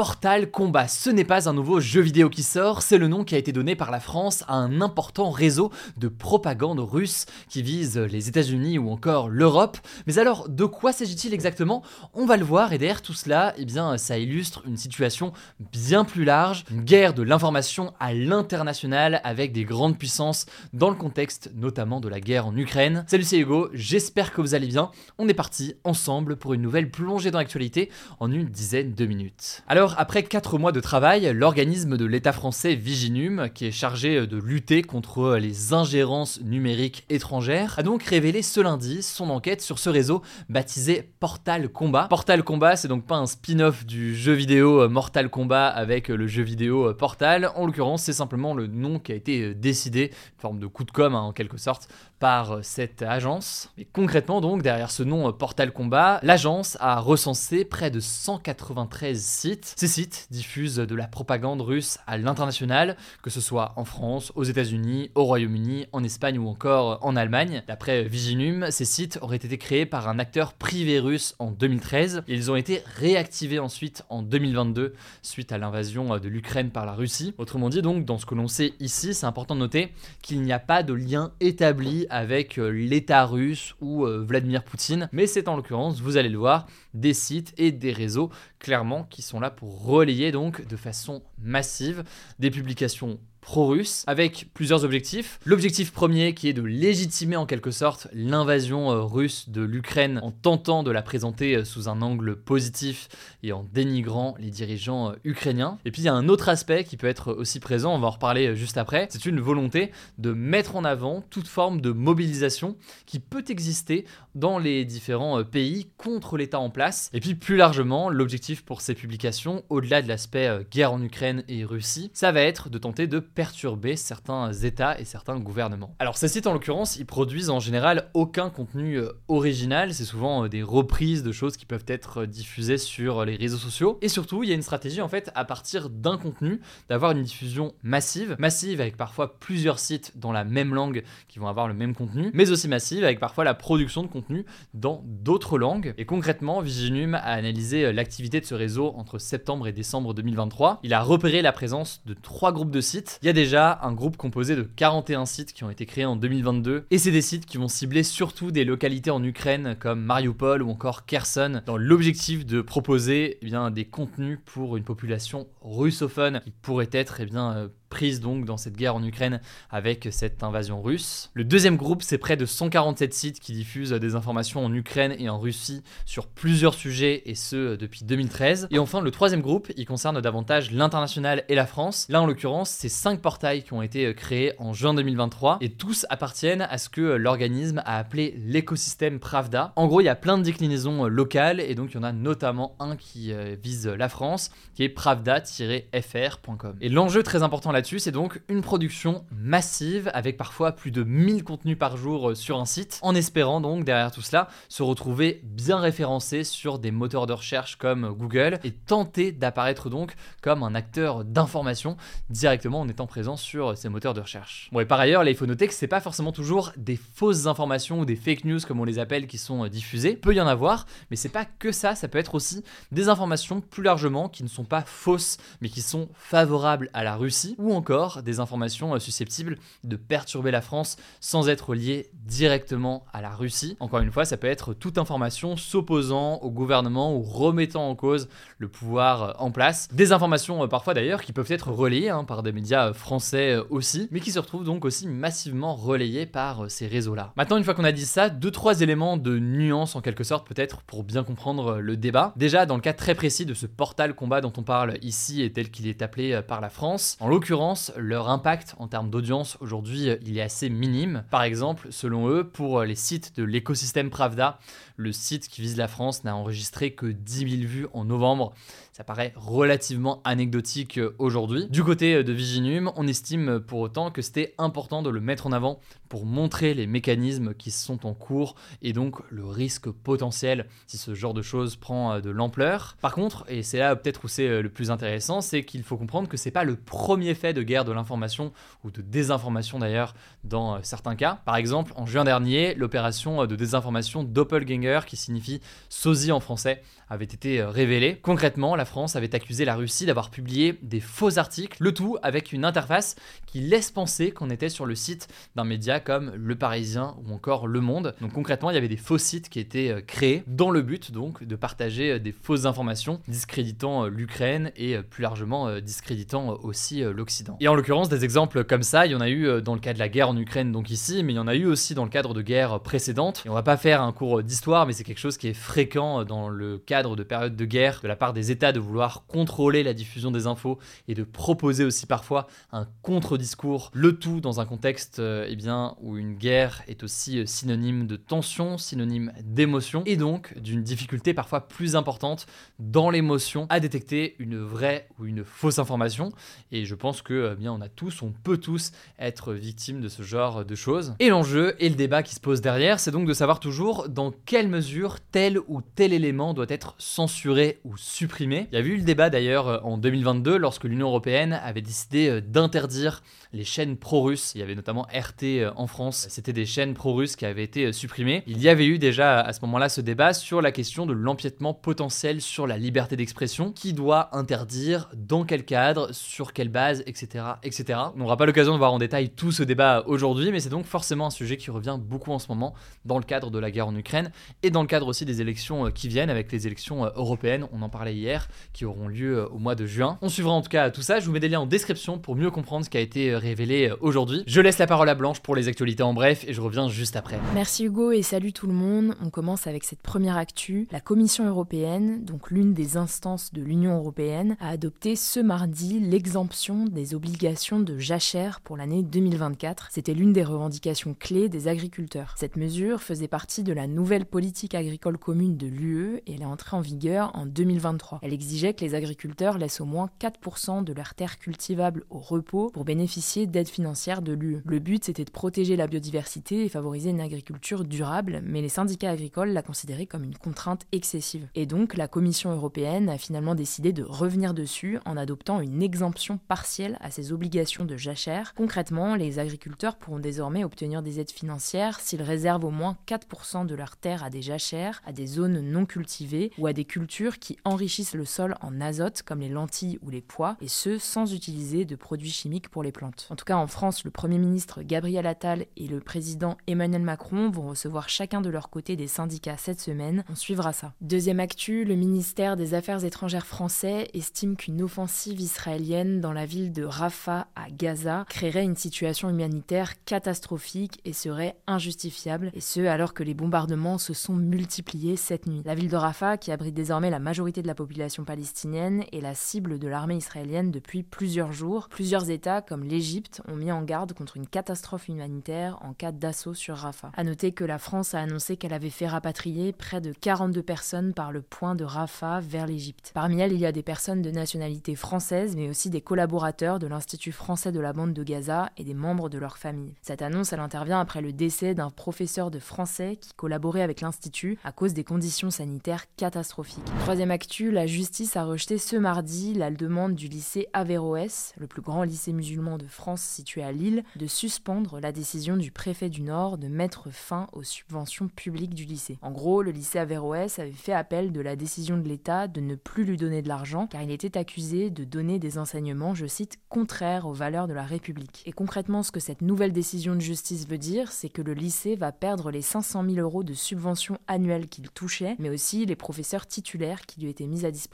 Portal Combat, ce n'est pas un nouveau jeu vidéo qui sort, c'est le nom qui a été donné par la France à un important réseau de propagande russe qui vise les États-Unis ou encore l'Europe. Mais alors, de quoi s'agit-il exactement? On va le voir et derrière tout cela, eh bien, ça illustre une situation bien plus large, une guerre de l'information à l'international avec des grandes puissances dans le contexte notamment de la guerre en Ukraine. Salut, c'est Hugo, j'espère que vous allez bien. On est parti ensemble pour une nouvelle plongée dans l'actualité en une dizaine de minutes. Alors, après 4 mois de travail, l'organisme de l'État français Viginum, qui est chargé de lutter contre les ingérences numériques étrangères, a donc révélé ce lundi son enquête sur ce réseau baptisé Portal Combat. Portal Combat, c'est donc pas un spin-off du jeu vidéo Mortal Kombat avec le jeu vidéo Portal. En l'occurrence, c'est simplement le nom qui a été décidé, une forme de coup de com' hein, en quelque sorte, par cette agence. Et concrètement, donc, derrière ce nom Portal Combat, l'agence a recensé près de 193 sites ces sites diffusent de la propagande russe à l'international, que ce soit en France, aux États-Unis, au Royaume-Uni, en Espagne ou encore en Allemagne. D'après Viginum, ces sites auraient été créés par un acteur privé russe en 2013 et ils ont été réactivés ensuite en 2022 suite à l'invasion de l'Ukraine par la Russie. Autrement dit, donc, dans ce que l'on sait ici, c'est important de noter qu'il n'y a pas de lien établi avec l'État russe ou euh, Vladimir Poutine, mais c'est en l'occurrence, vous allez le voir, des sites et des réseaux clairement qui sont là pour relayer donc de façon massive des publications pro-russe avec plusieurs objectifs. L'objectif premier qui est de légitimer en quelque sorte l'invasion euh, russe de l'Ukraine en tentant de la présenter euh, sous un angle positif et en dénigrant les dirigeants euh, ukrainiens. Et puis il y a un autre aspect qui peut être aussi présent, on va en reparler juste après, c'est une volonté de mettre en avant toute forme de mobilisation qui peut exister dans les différents pays contre l'État en place. Et puis plus largement, l'objectif pour ces publications, au-delà de l'aspect guerre en Ukraine et Russie, ça va être de tenter de perturber certains États et certains gouvernements. Alors ces sites en l'occurrence, ils produisent en général aucun contenu euh, original, c'est souvent euh, des reprises de choses qui peuvent être euh, diffusées sur les réseaux sociaux. Et surtout, il y a une stratégie en fait à partir d'un contenu, d'avoir une diffusion massive, massive avec parfois plusieurs sites dans la même langue qui vont avoir le même contenu, mais aussi massive avec parfois la production de contenu dans d'autres langues. Et concrètement, Viginum a analysé l'activité de ce réseau entre septembre et décembre 2023. Il a repéré la présence de trois groupes de sites il y a déjà un groupe composé de 41 sites qui ont été créés en 2022, et c'est des sites qui vont cibler surtout des localités en Ukraine comme Mariupol ou encore Kherson, dans l'objectif de proposer eh des contenus pour une population russophone qui pourrait être eh bien, euh, prise donc dans cette guerre en Ukraine avec cette invasion russe. Le deuxième groupe, c'est près de 147 sites qui diffusent des informations en Ukraine et en Russie sur plusieurs sujets et ce depuis 2013. Et enfin, le troisième groupe, il concerne davantage l'international et la France. Là, en l'occurrence, c'est cinq portails qui ont été créés en juin 2023 et tous appartiennent à ce que l'organisme a appelé l'écosystème Pravda. En gros, il y a plein de déclinaisons locales et donc il y en a notamment un qui euh, vise la France, qui est pravda-fr.com. Et l'enjeu très important là c'est donc une production massive avec parfois plus de 1000 contenus par jour euh, sur un site, en espérant donc derrière tout cela se retrouver bien référencé sur des moteurs de recherche comme Google et tenter d'apparaître donc comme un acteur d'information directement en étant présent sur ces moteurs de recherche. Bon et par ailleurs, là il faut noter que c'est pas forcément toujours des fausses informations ou des fake news comme on les appelle qui sont euh, diffusées, peut y en avoir, mais c'est pas que ça, ça peut être aussi des informations plus largement qui ne sont pas fausses mais qui sont favorables à la Russie encore des informations euh, susceptibles de perturber la France sans être liées directement à la Russie. Encore une fois, ça peut être toute information s'opposant au gouvernement ou remettant en cause le pouvoir euh, en place. Des informations euh, parfois d'ailleurs qui peuvent être relayées hein, par des médias français aussi, mais qui se retrouvent donc aussi massivement relayées par ces réseaux-là. Maintenant, une fois qu'on a dit ça, deux trois éléments de nuance en quelque sorte peut-être pour bien comprendre le débat. Déjà, dans le cas très précis de ce portal combat dont on parle ici et tel qu'il est appelé par la France, en l'occurrence leur impact en termes d'audience aujourd'hui, il est assez minime. Par exemple, selon eux, pour les sites de l'écosystème Pravda, le site qui vise la France n'a enregistré que 10 000 vues en novembre. Ça paraît relativement anecdotique euh, aujourd'hui. Du côté euh, de Viginum, on estime euh, pour autant que c'était important de le mettre en avant pour montrer les mécanismes qui sont en cours et donc le risque potentiel si ce genre de choses prend de l'ampleur. Par contre, et c'est là peut-être où c'est le plus intéressant, c'est qu'il faut comprendre que c'est pas le premier fait de guerre de l'information ou de désinformation d'ailleurs dans certains cas. Par exemple, en juin dernier, l'opération de désinformation Doppelganger qui signifie sosie en français avait été révélée. Concrètement, la France avait accusé la Russie d'avoir publié des faux articles, le tout avec une interface qui laisse penser qu'on était sur le site d'un média comme Le Parisien ou encore Le Monde. Donc concrètement, il y avait des faux sites qui étaient euh, créés dans le but donc de partager euh, des fausses informations discréditant euh, l'Ukraine et plus largement discréditant aussi l'Occident. Et en l'occurrence, des exemples comme ça, il y en a eu dans le cas de la guerre en Ukraine donc ici, mais il y en a eu aussi dans le cadre de guerres précédentes. Et on va pas faire un cours d'histoire, mais c'est quelque chose qui est fréquent dans le cadre de périodes de guerre de la part des États de vouloir contrôler la diffusion des infos et de proposer aussi parfois un contre-discours, le tout dans un contexte euh, eh bien, où une guerre est aussi euh, synonyme de tension, synonyme d'émotion, et donc d'une difficulté parfois plus importante dans l'émotion à détecter une vraie ou une fausse information. Et je pense que eh bien, on a tous, on peut tous être victimes de ce genre de choses. Et l'enjeu et le débat qui se pose derrière, c'est donc de savoir toujours dans quelle mesure tel ou tel élément doit être censuré ou supprimé. Il y a eu le débat d'ailleurs euh, en 2022 lorsque l'Union européenne avait décidé euh, d'interdire les chaînes pro-russes. Il y avait notamment RT euh, en France. C'était des chaînes pro-russes qui avaient été supprimées. Il y avait eu déjà à ce moment-là ce débat sur la question de l'empiètement potentiel sur la liberté d'expression. Qui doit interdire, dans quel cadre, sur quelle base, etc. etc. On n'aura pas l'occasion de voir en détail tout ce débat aujourd'hui, mais c'est donc forcément un sujet qui revient beaucoup en ce moment dans le cadre de la guerre en Ukraine et dans le cadre aussi des élections qui viennent avec les élections européennes. On en parlait hier, qui auront lieu euh, au mois de juin. On suivra en tout cas tout ça. Je vous mets des liens en description pour mieux comprendre ce qui a été euh, révélé euh, aujourd'hui. Je laisse la parole à Blanche pour les actualités en bref et je reviens juste après. Merci Hugo et salut tout le monde. On commence avec cette première actu. La Commission européenne, donc l'une des instances de l'Union européenne, a adopté ce mardi l'exemption des obligations de jachère pour l'année 2024. C'était l'une des revendications clés des agriculteurs. Cette mesure faisait partie de la nouvelle politique agricole commune de l'UE et elle est entrée en vigueur en 2023. Elle exigeait que les agriculteurs laissent au moins 4% de leurs terres cultivables au repos pour bénéficier d'aides financières de l'UE. Le but, c'était de protéger la biodiversité et favoriser une agriculture durable, mais les syndicats agricoles la considéraient comme une contrainte excessive. Et donc, la Commission européenne a finalement décidé de revenir dessus en adoptant une exemption partielle à ces obligations de jachère. Concrètement, les agriculteurs pourront désormais obtenir des aides financières s'ils réservent au moins 4% de leurs terres à des jachères, à des zones non cultivées ou à des cultures qui enrichissent le sol en azote, comme les lentilles ou les pois, et ce sans utiliser de produits chimiques pour les plantes. En tout cas, en France, le Premier ministre Gabriel Attal et le président Emmanuel Macron vont recevoir chacun de leur côté des syndicats cette semaine. On suivra ça. Deuxième actu, le ministère des Affaires étrangères français estime qu'une offensive israélienne dans la ville de Rafah à Gaza créerait une situation humanitaire catastrophique et serait injustifiable, et ce alors que les bombardements se sont multipliés cette nuit. La ville de Rafah, qui abrite désormais la majorité de la population palestinienne, est la cible de l'armée israélienne depuis plusieurs jours. Plusieurs États, comme l'Égypte, ont mis en garde contre une catastrophe humanitaire en cas d'assaut sur Rafah. A noter que la France a annoncé qu'elle avait fait rapatrier près de 42 personnes par le point de Rafah vers l'Égypte. Parmi elles, il y a des personnes de nationalité française, mais aussi des collaborateurs de l'Institut français de la bande de Gaza et des membres de leur famille. Cette annonce, elle intervient après le décès d'un professeur de français qui collaborait avec l'Institut à cause des conditions sanitaires catastrophiques. Troisième actu, la justice a rejeté ce mardi la demande du lycée Averroès, le plus grand lycée musulman de France situé à Lille, de suspendre la décision du préfet du Nord de mettre fin aux subventions publiques du lycée. En gros, le lycée Averroès avait fait appel de la décision de l'État de ne plus lui donner de l'argent car il était accusé de donner des enseignements, je cite, contraires aux valeurs de la République. Et concrètement, ce que cette nouvelle décision de justice veut dire, c'est que le lycée va perdre les 500 000 euros de subventions annuelles qu'il touchait, mais aussi les professeurs titulaires qui lui étaient mis à disposition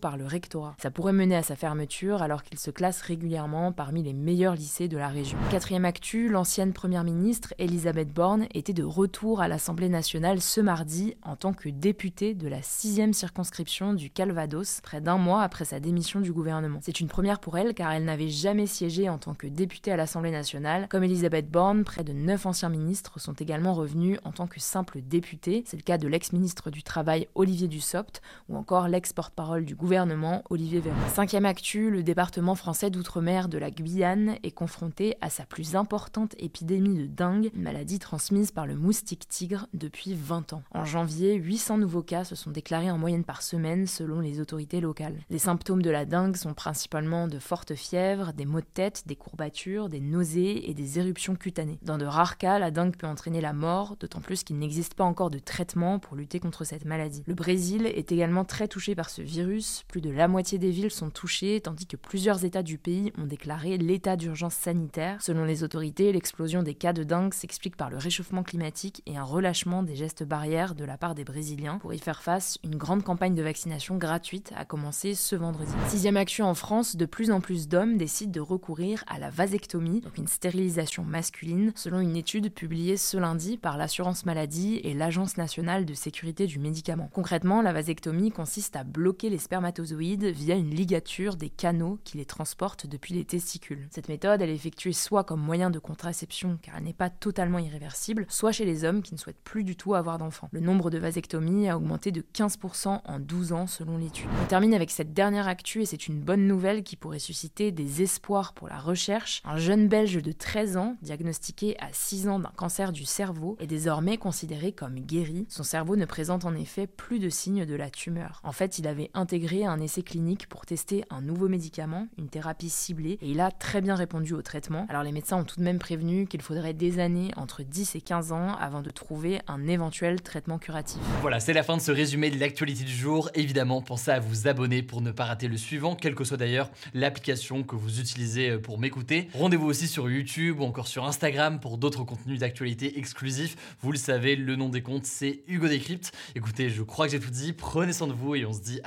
par le rectorat. Ça pourrait mener à sa fermeture alors qu'il se classe régulièrement parmi les meilleurs lycées de la région. Quatrième actu, l'ancienne première ministre Elisabeth Borne était de retour à l'Assemblée nationale ce mardi en tant que députée de la sixième circonscription du Calvados, près d'un mois après sa démission du gouvernement. C'est une première pour elle car elle n'avait jamais siégé en tant que députée à l'Assemblée nationale. Comme Elisabeth Borne, près de neuf anciens ministres sont également revenus en tant que simples députés. C'est le cas de l'ex-ministre du Travail Olivier Dussopt ou encore l'ex-porte-parole du gouvernement Olivier Véran. Cinquième actu, le département français d'outre-mer de la Guyane est confronté à sa plus importante épidémie de dingue, une maladie transmise par le moustique tigre depuis 20 ans. En janvier, 800 nouveaux cas se sont déclarés en moyenne par semaine selon les autorités locales. Les symptômes de la dengue sont principalement de fortes fièvres, des maux de tête, des courbatures, des nausées et des éruptions cutanées. Dans de rares cas, la dengue peut entraîner la mort, d'autant plus qu'il n'existe pas encore de traitement pour lutter contre cette maladie. Le Brésil est également très touché par ce virus, plus de la moitié des villes sont touchées, tandis que plusieurs États du pays ont déclaré l'état d'urgence sanitaire. Selon les autorités, l'explosion des cas de dengue s'explique par le réchauffement climatique et un relâchement des gestes barrières de la part des Brésiliens. Pour y faire face, une grande campagne de vaccination gratuite a commencé ce vendredi. Sixième action en France, de plus en plus d'hommes décident de recourir à la vasectomie, donc une stérilisation masculine, selon une étude publiée ce lundi par l'assurance maladie et l'Agence nationale de sécurité du médicament. Concrètement, la vasectomie consiste à bloquer les spermatozoïdes via une ligature des canaux qui les transportent depuis les testicules. Cette méthode, est effectuée soit comme moyen de contraception car elle n'est pas totalement irréversible, soit chez les hommes qui ne souhaitent plus du tout avoir d'enfants. Le nombre de vasectomies a augmenté de 15% en 12 ans selon l'étude. On termine avec cette dernière actu et c'est une bonne nouvelle qui pourrait susciter des espoirs pour la recherche. Un jeune belge de 13 ans, diagnostiqué à 6 ans d'un cancer du cerveau, est désormais considéré comme guéri. Son cerveau ne présente en effet plus de signes de la tumeur. En fait, il avait intégré un essai clinique pour tester un nouveau médicament, une thérapie ciblée, et il a très bien répondu au traitement. Alors les médecins ont tout de même prévenu qu'il faudrait des années, entre 10 et 15 ans, avant de trouver un éventuel traitement curatif. Voilà, c'est la fin de ce résumé de l'actualité du jour. Évidemment, pensez à vous abonner pour ne pas rater le suivant, quelle que soit d'ailleurs l'application que vous utilisez pour m'écouter. Rendez-vous aussi sur YouTube ou encore sur Instagram pour d'autres contenus d'actualité exclusifs. Vous le savez, le nom des comptes, c'est Hugo Décrypte. Écoutez, je crois que j'ai tout dit. Prenez soin de vous et on se dit